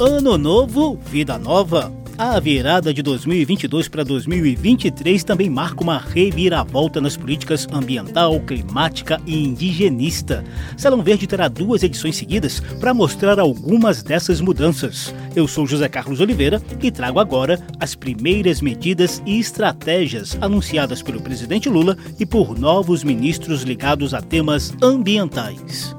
Ano novo, vida nova. A virada de 2022 para 2023 também marca uma reviravolta nas políticas ambiental, climática e indigenista. Salão Verde terá duas edições seguidas para mostrar algumas dessas mudanças. Eu sou José Carlos Oliveira e trago agora as primeiras medidas e estratégias anunciadas pelo presidente Lula e por novos ministros ligados a temas ambientais.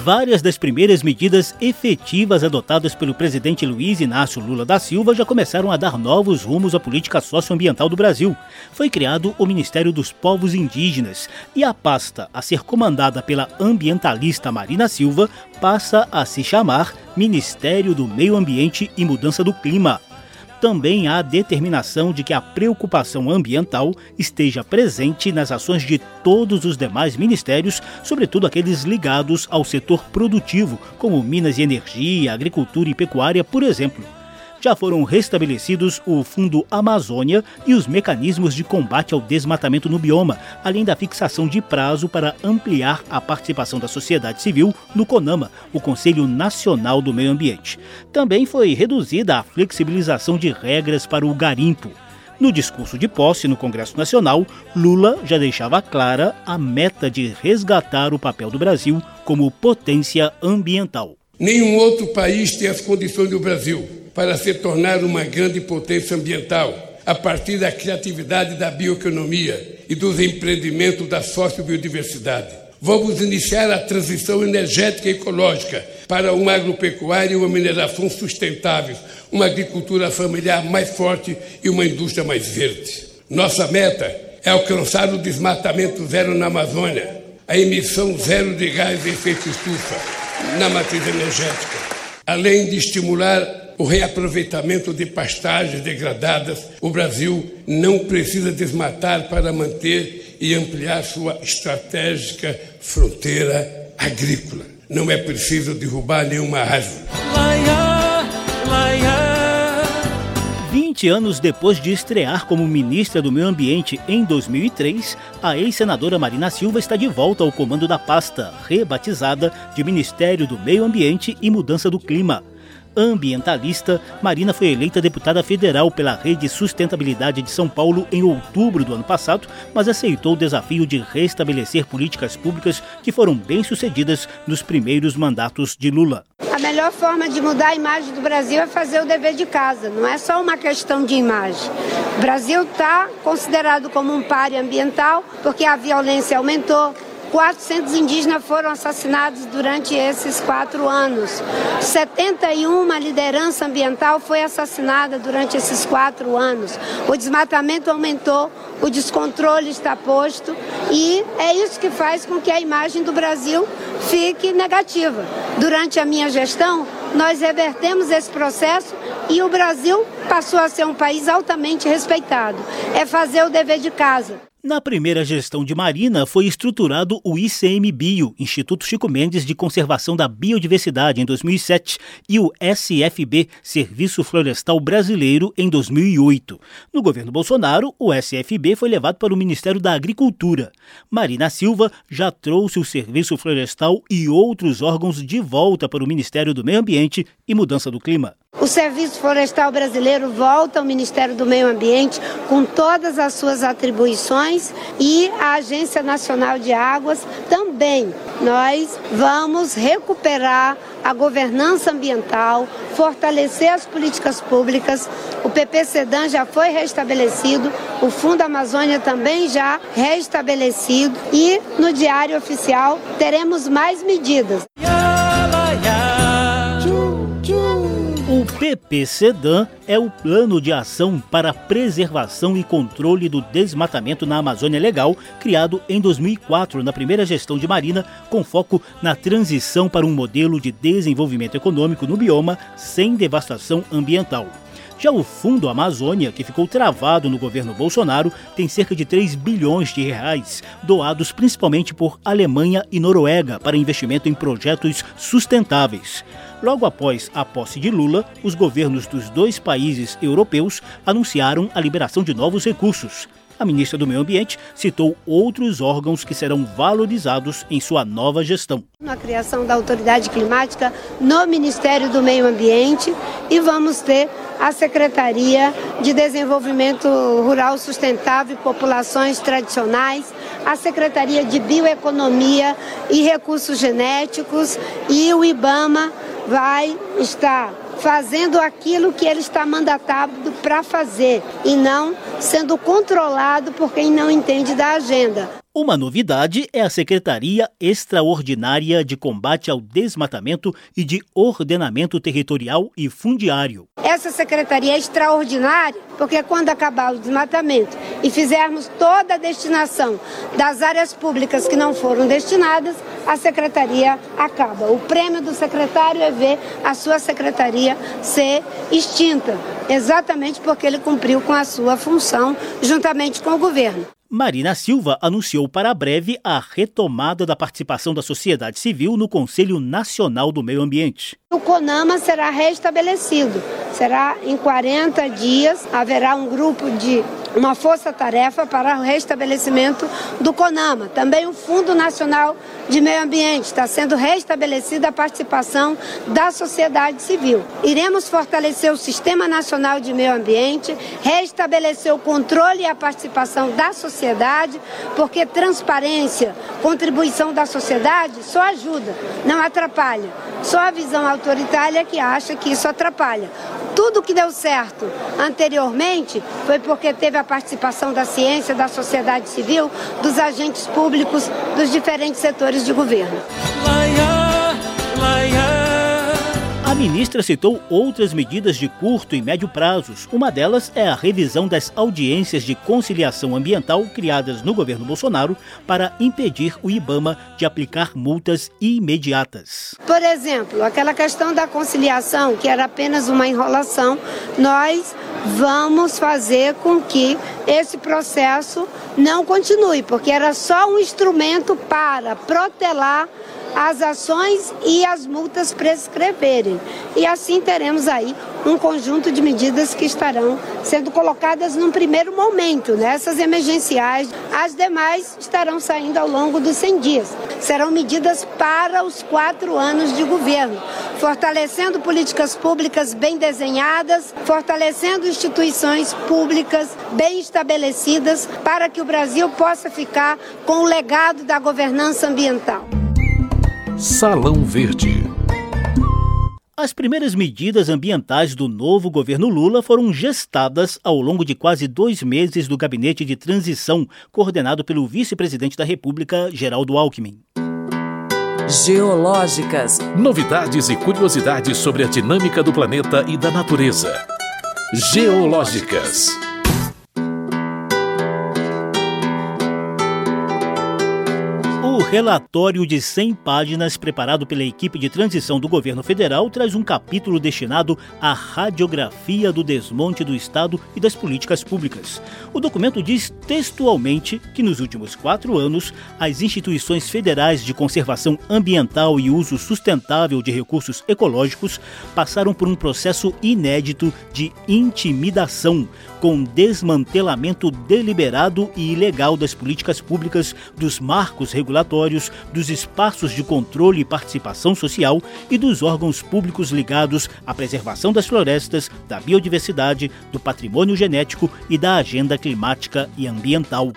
Várias das primeiras medidas efetivas adotadas pelo presidente Luiz Inácio Lula da Silva já começaram a dar novos rumos à política socioambiental do Brasil. Foi criado o Ministério dos Povos Indígenas e a pasta a ser comandada pela ambientalista Marina Silva passa a se chamar Ministério do Meio Ambiente e Mudança do Clima também há determinação de que a preocupação ambiental esteja presente nas ações de todos os demais ministérios, sobretudo aqueles ligados ao setor produtivo, como Minas e Energia, Agricultura e Pecuária, por exemplo já foram restabelecidos o Fundo Amazônia e os mecanismos de combate ao desmatamento no bioma, além da fixação de prazo para ampliar a participação da sociedade civil no CONAMA, o Conselho Nacional do Meio Ambiente. Também foi reduzida a flexibilização de regras para o garimpo. No discurso de posse no Congresso Nacional, Lula já deixava clara a meta de resgatar o papel do Brasil como potência ambiental. Nenhum outro país tem as condições do Brasil para se tornar uma grande potência ambiental a partir da criatividade da bioeconomia e dos empreendimentos da sociobiodiversidade. Vamos iniciar a transição energética e ecológica para uma agropecuária e uma mineração sustentáveis, uma agricultura familiar mais forte e uma indústria mais verde. Nossa meta é alcançar o desmatamento zero na Amazônia, a emissão zero de gás de efeito estufa na matriz energética, além de estimular o reaproveitamento de pastagens degradadas, o Brasil não precisa desmatar para manter e ampliar sua estratégica fronteira agrícola. Não é preciso derrubar nenhuma árvore. 20 anos depois de estrear como ministra do Meio Ambiente em 2003, a ex-senadora Marina Silva está de volta ao comando da pasta, rebatizada de Ministério do Meio Ambiente e Mudança do Clima ambientalista, Marina foi eleita deputada federal pela Rede Sustentabilidade de São Paulo em outubro do ano passado, mas aceitou o desafio de restabelecer políticas públicas que foram bem-sucedidas nos primeiros mandatos de Lula. A melhor forma de mudar a imagem do Brasil é fazer o dever de casa, não é só uma questão de imagem. O Brasil está considerado como um páreo ambiental porque a violência aumentou, 400 indígenas foram assassinados durante esses quatro anos. 71 liderança ambiental foi assassinada durante esses quatro anos. O desmatamento aumentou, o descontrole está posto e é isso que faz com que a imagem do Brasil fique negativa. Durante a minha gestão, nós revertemos esse processo e o Brasil passou a ser um país altamente respeitado. É fazer o dever de casa. Na primeira gestão de Marina, foi estruturado o ICMBio, Instituto Chico Mendes de Conservação da Biodiversidade, em 2007, e o SFB, Serviço Florestal Brasileiro, em 2008. No governo Bolsonaro, o SFB foi levado para o Ministério da Agricultura. Marina Silva já trouxe o Serviço Florestal e outros órgãos de volta para o Ministério do Meio Ambiente e Mudança do Clima. O Serviço Florestal Brasileiro volta ao Ministério do Meio Ambiente com todas as suas atribuições e a Agência Nacional de Águas também. Nós vamos recuperar a governança ambiental, fortalecer as políticas públicas. O PP Sedan já foi restabelecido, o Fundo Amazônia também já restabelecido e no Diário Oficial teremos mais medidas. PPCDAN é o Plano de Ação para Preservação e Controle do Desmatamento na Amazônia Legal, criado em 2004 na primeira gestão de Marina, com foco na transição para um modelo de desenvolvimento econômico no bioma sem devastação ambiental. Já o Fundo Amazônia, que ficou travado no governo Bolsonaro, tem cerca de 3 bilhões de reais, doados principalmente por Alemanha e Noruega para investimento em projetos sustentáveis. Logo após a posse de Lula, os governos dos dois países europeus anunciaram a liberação de novos recursos. A ministra do Meio Ambiente citou outros órgãos que serão valorizados em sua nova gestão. A criação da autoridade climática no Ministério do Meio Ambiente e vamos ter a Secretaria de Desenvolvimento Rural Sustentável e Populações Tradicionais, a Secretaria de Bioeconomia e Recursos Genéticos e o IBAMA vai estar fazendo aquilo que ele está mandatado para fazer e não sendo controlado por quem não entende da agenda. Uma novidade é a Secretaria Extraordinária de Combate ao Desmatamento e de Ordenamento Territorial e Fundiário. Essa secretaria é extraordinária porque quando acabar o desmatamento e fizermos toda a destinação das áreas públicas que não foram destinadas, a secretaria acaba. O prêmio do secretário é ver a sua secretaria ser extinta, exatamente porque ele cumpriu com a sua função juntamente com o governo. Marina Silva anunciou para breve a retomada da participação da sociedade civil no Conselho Nacional do Meio Ambiente. O CONAMA será restabelecido. Será em 40 dias, haverá um grupo de uma força-tarefa para o restabelecimento do CONAMA. Também o Fundo Nacional de Meio Ambiente está sendo restabelecida a participação da sociedade civil. Iremos fortalecer o Sistema Nacional de Meio Ambiente, restabelecer o controle e a participação da sociedade, porque transparência, contribuição da sociedade só ajuda, não atrapalha. Só a visão autoritária que acha que isso atrapalha. Tudo que deu certo anteriormente foi porque teve a participação da ciência, da sociedade civil, dos agentes públicos, dos diferentes setores de governo. A ministra citou outras medidas de curto e médio prazos. Uma delas é a revisão das audiências de conciliação ambiental criadas no governo Bolsonaro para impedir o IBAMA de aplicar multas imediatas. Por exemplo, aquela questão da conciliação, que era apenas uma enrolação, nós vamos fazer com que esse processo não continue, porque era só um instrumento para protelar as ações e as multas prescreverem. E assim teremos aí um conjunto de medidas que estarão sendo colocadas num primeiro momento, nessas né? emergenciais. As demais estarão saindo ao longo dos 100 dias. Serão medidas para os quatro anos de governo, fortalecendo políticas públicas bem desenhadas, fortalecendo instituições públicas bem estabelecidas para que o Brasil possa ficar com o legado da governança ambiental. Salão Verde. As primeiras medidas ambientais do novo governo Lula foram gestadas ao longo de quase dois meses do gabinete de transição, coordenado pelo vice-presidente da República, Geraldo Alckmin. Geológicas. Novidades e curiosidades sobre a dinâmica do planeta e da natureza. Geológicas. Relatório de 100 páginas preparado pela equipe de transição do governo federal traz um capítulo destinado à radiografia do desmonte do Estado e das políticas públicas. O documento diz textualmente que nos últimos quatro anos, as instituições federais de conservação ambiental e uso sustentável de recursos ecológicos passaram por um processo inédito de intimidação, com desmantelamento deliberado e ilegal das políticas públicas, dos marcos regulatórios dos espaços de controle e participação social e dos órgãos públicos ligados à preservação das florestas, da biodiversidade, do patrimônio genético e da agenda climática e ambiental.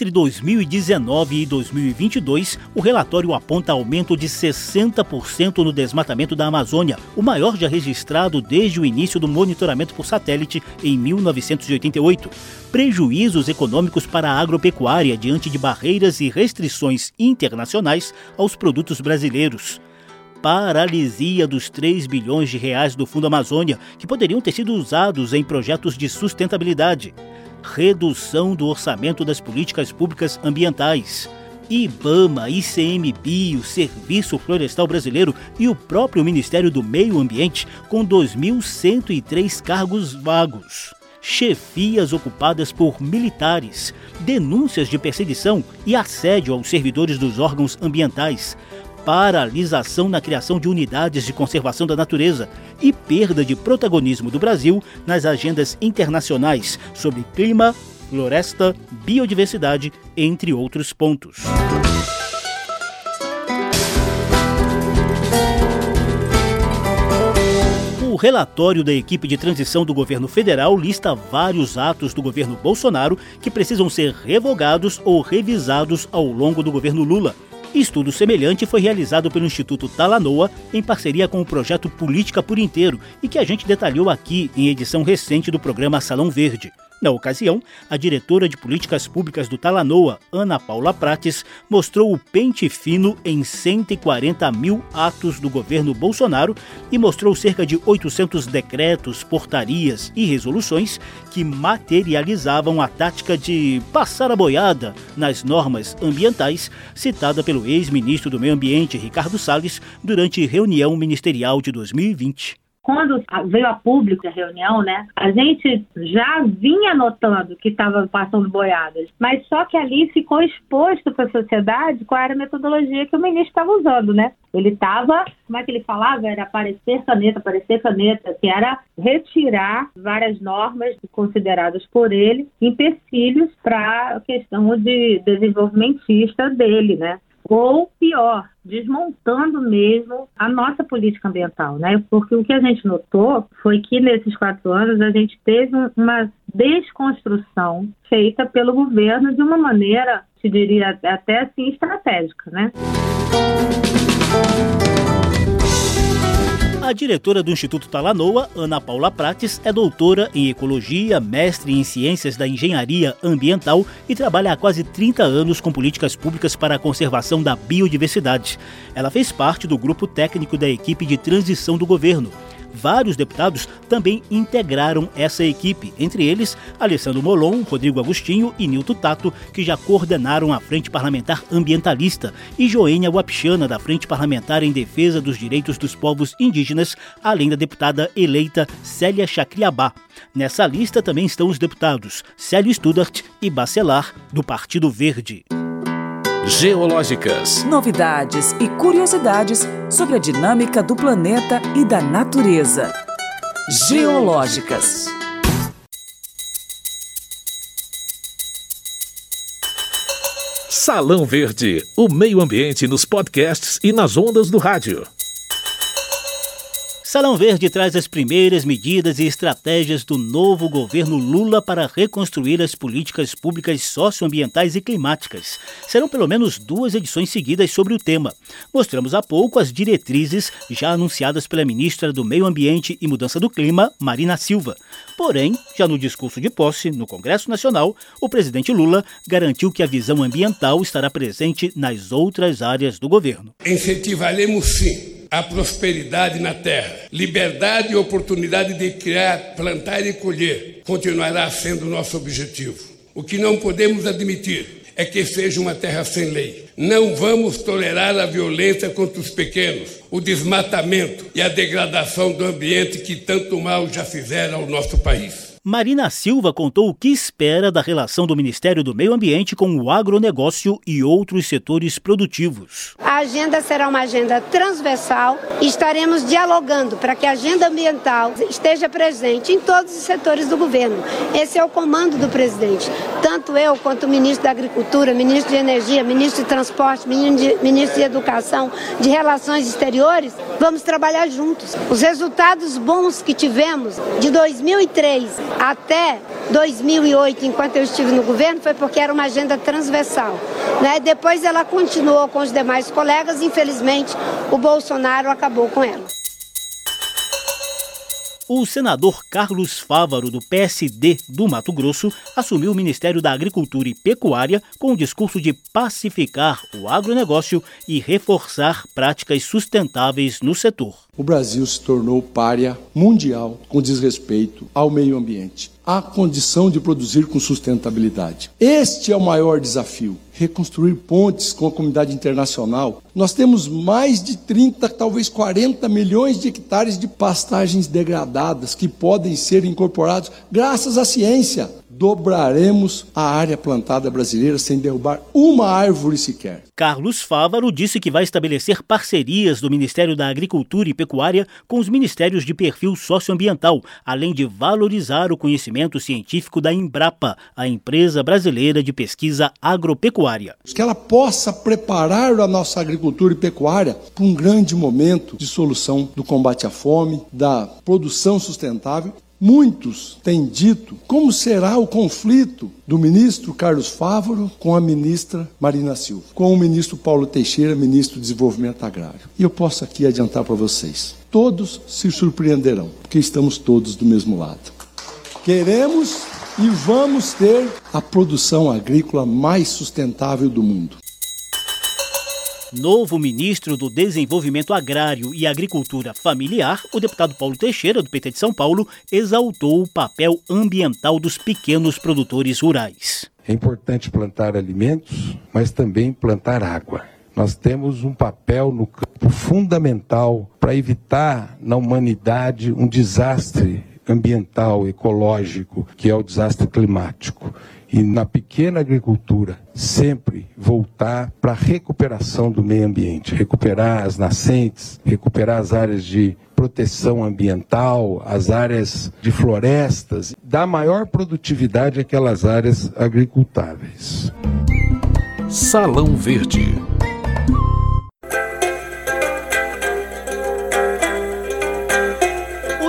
Entre 2019 e 2022, o relatório aponta aumento de 60% no desmatamento da Amazônia, o maior já registrado desde o início do monitoramento por satélite em 1988. Prejuízos econômicos para a agropecuária diante de barreiras e restrições internacionais aos produtos brasileiros paralisia dos 3 bilhões de reais do Fundo Amazônia, que poderiam ter sido usados em projetos de sustentabilidade redução do orçamento das políticas públicas ambientais, IBAMA, ICMBio, Serviço Florestal Brasileiro e o próprio Ministério do Meio Ambiente, com 2.103 cargos vagos. Chefias ocupadas por militares, denúncias de perseguição e assédio aos servidores dos órgãos ambientais, paralisação na criação de unidades de conservação da natureza e perda de protagonismo do Brasil nas agendas internacionais sobre clima, floresta, biodiversidade, entre outros pontos. O relatório da equipe de transição do governo federal lista vários atos do governo Bolsonaro que precisam ser revogados ou revisados ao longo do governo Lula. Estudo semelhante foi realizado pelo Instituto Talanoa em parceria com o projeto Política por Inteiro e que a gente detalhou aqui em edição recente do programa Salão Verde. Na ocasião, a diretora de políticas públicas do Talanoa, Ana Paula Prates, mostrou o pente fino em 140 mil atos do governo Bolsonaro e mostrou cerca de 800 decretos, portarias e resoluções que materializavam a tática de passar a boiada nas normas ambientais citada pelo ex-ministro do Meio Ambiente, Ricardo Salles, durante reunião ministerial de 2020 quando veio a público a reunião, né, a gente já vinha notando que estava passando boiadas, mas só que ali ficou exposto para a sociedade qual era a metodologia que o ministro estava usando, né? Ele estava, como é que ele falava? Era aparecer caneta, aparecer caneta, que era retirar várias normas consideradas por ele empecilhos para a questão de desenvolvimentista dele, né? Ou pior, desmontando mesmo a nossa política ambiental, né? Porque o que a gente notou foi que nesses quatro anos a gente teve uma desconstrução feita pelo governo de uma maneira, se diria até assim, estratégica, né? A diretora do Instituto Talanoa, Ana Paula Prates, é doutora em Ecologia, mestre em Ciências da Engenharia Ambiental e trabalha há quase 30 anos com políticas públicas para a conservação da biodiversidade. Ela fez parte do grupo técnico da equipe de transição do governo vários deputados também integraram essa equipe, entre eles Alessandro Molon, Rodrigo Agostinho e Nilton Tato, que já coordenaram a Frente Parlamentar Ambientalista, e Joênia Wapichana, da Frente Parlamentar em Defesa dos Direitos dos Povos Indígenas, além da deputada eleita Célia Chacriabá. Nessa lista também estão os deputados Célio Studart e Bacelar, do Partido Verde. Geológicas. Novidades e curiosidades sobre a dinâmica do planeta e da natureza. Geológicas. Salão Verde, o meio ambiente nos podcasts e nas ondas do rádio. Salão Verde traz as primeiras medidas e estratégias do novo governo Lula para reconstruir as políticas públicas socioambientais e climáticas. Serão pelo menos duas edições seguidas sobre o tema. Mostramos há pouco as diretrizes já anunciadas pela ministra do Meio Ambiente e Mudança do Clima, Marina Silva. Porém, já no discurso de posse no Congresso Nacional, o presidente Lula garantiu que a visão ambiental estará presente nas outras áreas do governo. Incentivaremos sim a prosperidade na terra. Liberdade e oportunidade de criar, plantar e colher continuará sendo nosso objetivo. O que não podemos admitir é que seja uma terra sem lei. Não vamos tolerar a violência contra os pequenos, o desmatamento e a degradação do ambiente que tanto mal já fizeram ao nosso país. Marina Silva contou o que espera da relação do Ministério do Meio Ambiente com o agronegócio e outros setores produtivos. A agenda será uma agenda transversal e estaremos dialogando para que a agenda ambiental esteja presente em todos os setores do governo. Esse é o comando do presidente. Tanto eu quanto o ministro da Agricultura, ministro de Energia, ministro de Transporte, ministro de Educação, de Relações Exteriores, vamos trabalhar juntos. Os resultados bons que tivemos de 2003 até 2008, enquanto eu estive no governo, foi porque era uma agenda transversal. Né? Depois ela continuou com os demais colegas, infelizmente o Bolsonaro acabou com ela. O senador Carlos Fávaro, do PSD do Mato Grosso, assumiu o Ministério da Agricultura e Pecuária com o discurso de pacificar o agronegócio e reforçar práticas sustentáveis no setor. O Brasil se tornou párea mundial com desrespeito ao meio ambiente, à condição de produzir com sustentabilidade. Este é o maior desafio reconstruir pontes com a comunidade internacional. Nós temos mais de 30, talvez 40 milhões de hectares de pastagens degradadas que podem ser incorporados graças à ciência dobraremos a área plantada brasileira sem derrubar uma árvore sequer. Carlos Fávaro disse que vai estabelecer parcerias do Ministério da Agricultura e Pecuária com os ministérios de perfil socioambiental, além de valorizar o conhecimento científico da Embrapa, a empresa brasileira de pesquisa agropecuária. Que ela possa preparar a nossa agricultura e pecuária para um grande momento de solução do combate à fome, da produção sustentável Muitos têm dito como será o conflito do ministro Carlos Fávaro com a ministra Marina Silva, com o ministro Paulo Teixeira, ministro do Desenvolvimento Agrário. E eu posso aqui adiantar para vocês: todos se surpreenderão, porque estamos todos do mesmo lado. Queremos e vamos ter a produção agrícola mais sustentável do mundo. Novo ministro do Desenvolvimento Agrário e Agricultura Familiar, o deputado Paulo Teixeira, do PT de São Paulo, exaltou o papel ambiental dos pequenos produtores rurais. É importante plantar alimentos, mas também plantar água. Nós temos um papel no campo fundamental para evitar na humanidade um desastre ambiental, ecológico, que é o desastre climático e na pequena agricultura sempre voltar para a recuperação do meio ambiente, recuperar as nascentes, recuperar as áreas de proteção ambiental, as áreas de florestas, dar maior produtividade àquelas áreas agricultáveis. Salão Verde.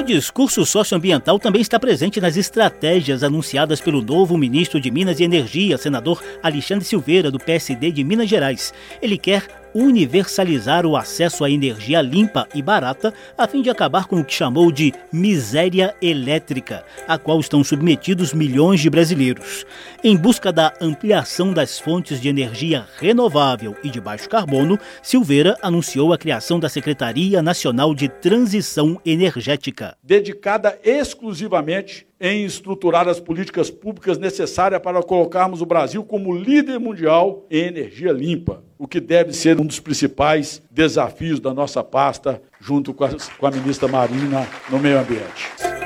Discurso socioambiental também está presente nas estratégias anunciadas pelo novo ministro de Minas e Energia, senador Alexandre Silveira, do PSD de Minas Gerais. Ele quer universalizar o acesso à energia limpa e barata a fim de acabar com o que chamou de miséria elétrica, a qual estão submetidos milhões de brasileiros. Em busca da ampliação das fontes de energia renovável e de baixo carbono, Silveira anunciou a criação da Secretaria Nacional de Transição Energética. Dedicada exclusivamente em estruturar as políticas públicas necessárias para colocarmos o Brasil como líder mundial em energia limpa, o que deve ser um dos principais desafios da nossa pasta, junto com a, com a ministra Marina no meio ambiente.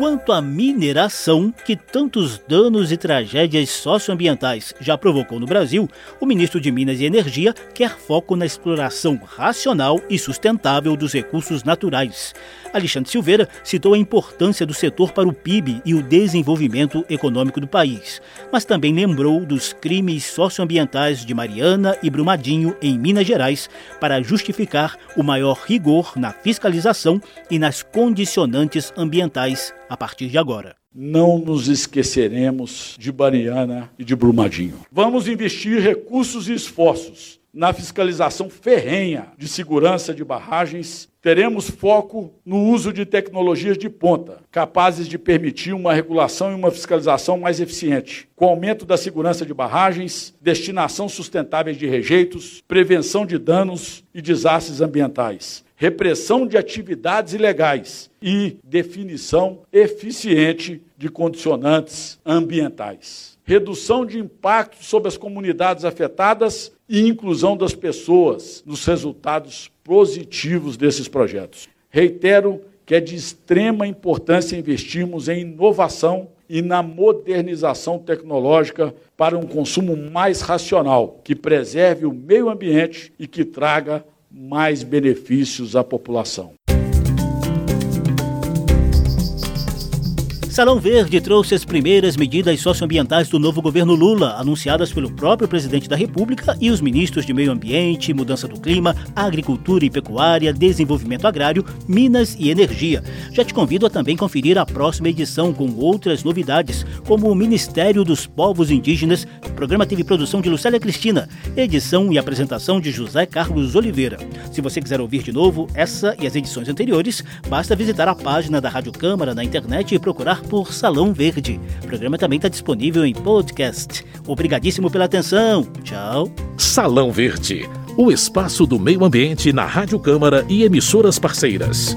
Quanto à mineração, que tantos danos e tragédias socioambientais já provocou no Brasil, o ministro de Minas e Energia quer foco na exploração racional e sustentável dos recursos naturais. Alexandre Silveira citou a importância do setor para o PIB e o desenvolvimento econômico do país, mas também lembrou dos crimes socioambientais de Mariana e Brumadinho em Minas Gerais para justificar o maior rigor na fiscalização e nas condicionantes ambientais a partir de agora. Não nos esqueceremos de Mariana e de Brumadinho. Vamos investir recursos e esforços na fiscalização ferrenha de segurança de barragens, teremos foco no uso de tecnologias de ponta, capazes de permitir uma regulação e uma fiscalização mais eficiente, com aumento da segurança de barragens, destinação sustentável de rejeitos, prevenção de danos e desastres ambientais, repressão de atividades ilegais e definição eficiente de condicionantes ambientais. Redução de impactos sobre as comunidades afetadas e inclusão das pessoas nos resultados positivos desses projetos. Reitero que é de extrema importância investirmos em inovação e na modernização tecnológica para um consumo mais racional, que preserve o meio ambiente e que traga mais benefícios à população. Salão Verde trouxe as primeiras medidas socioambientais do novo governo Lula, anunciadas pelo próprio presidente da República e os ministros de Meio Ambiente, Mudança do Clima, Agricultura e Pecuária, Desenvolvimento Agrário, Minas e Energia. Já te convido a também conferir a próxima edição com outras novidades, como o Ministério dos Povos Indígenas. O programa teve produção de Lucélia Cristina, edição e apresentação de José Carlos Oliveira. Se você quiser ouvir de novo essa e as edições anteriores, basta visitar a página da Rádio Câmara na internet e procurar por Salão Verde. O programa também está disponível em podcast. Obrigadíssimo pela atenção. Tchau. Salão Verde o espaço do meio ambiente na Rádio Câmara e emissoras parceiras.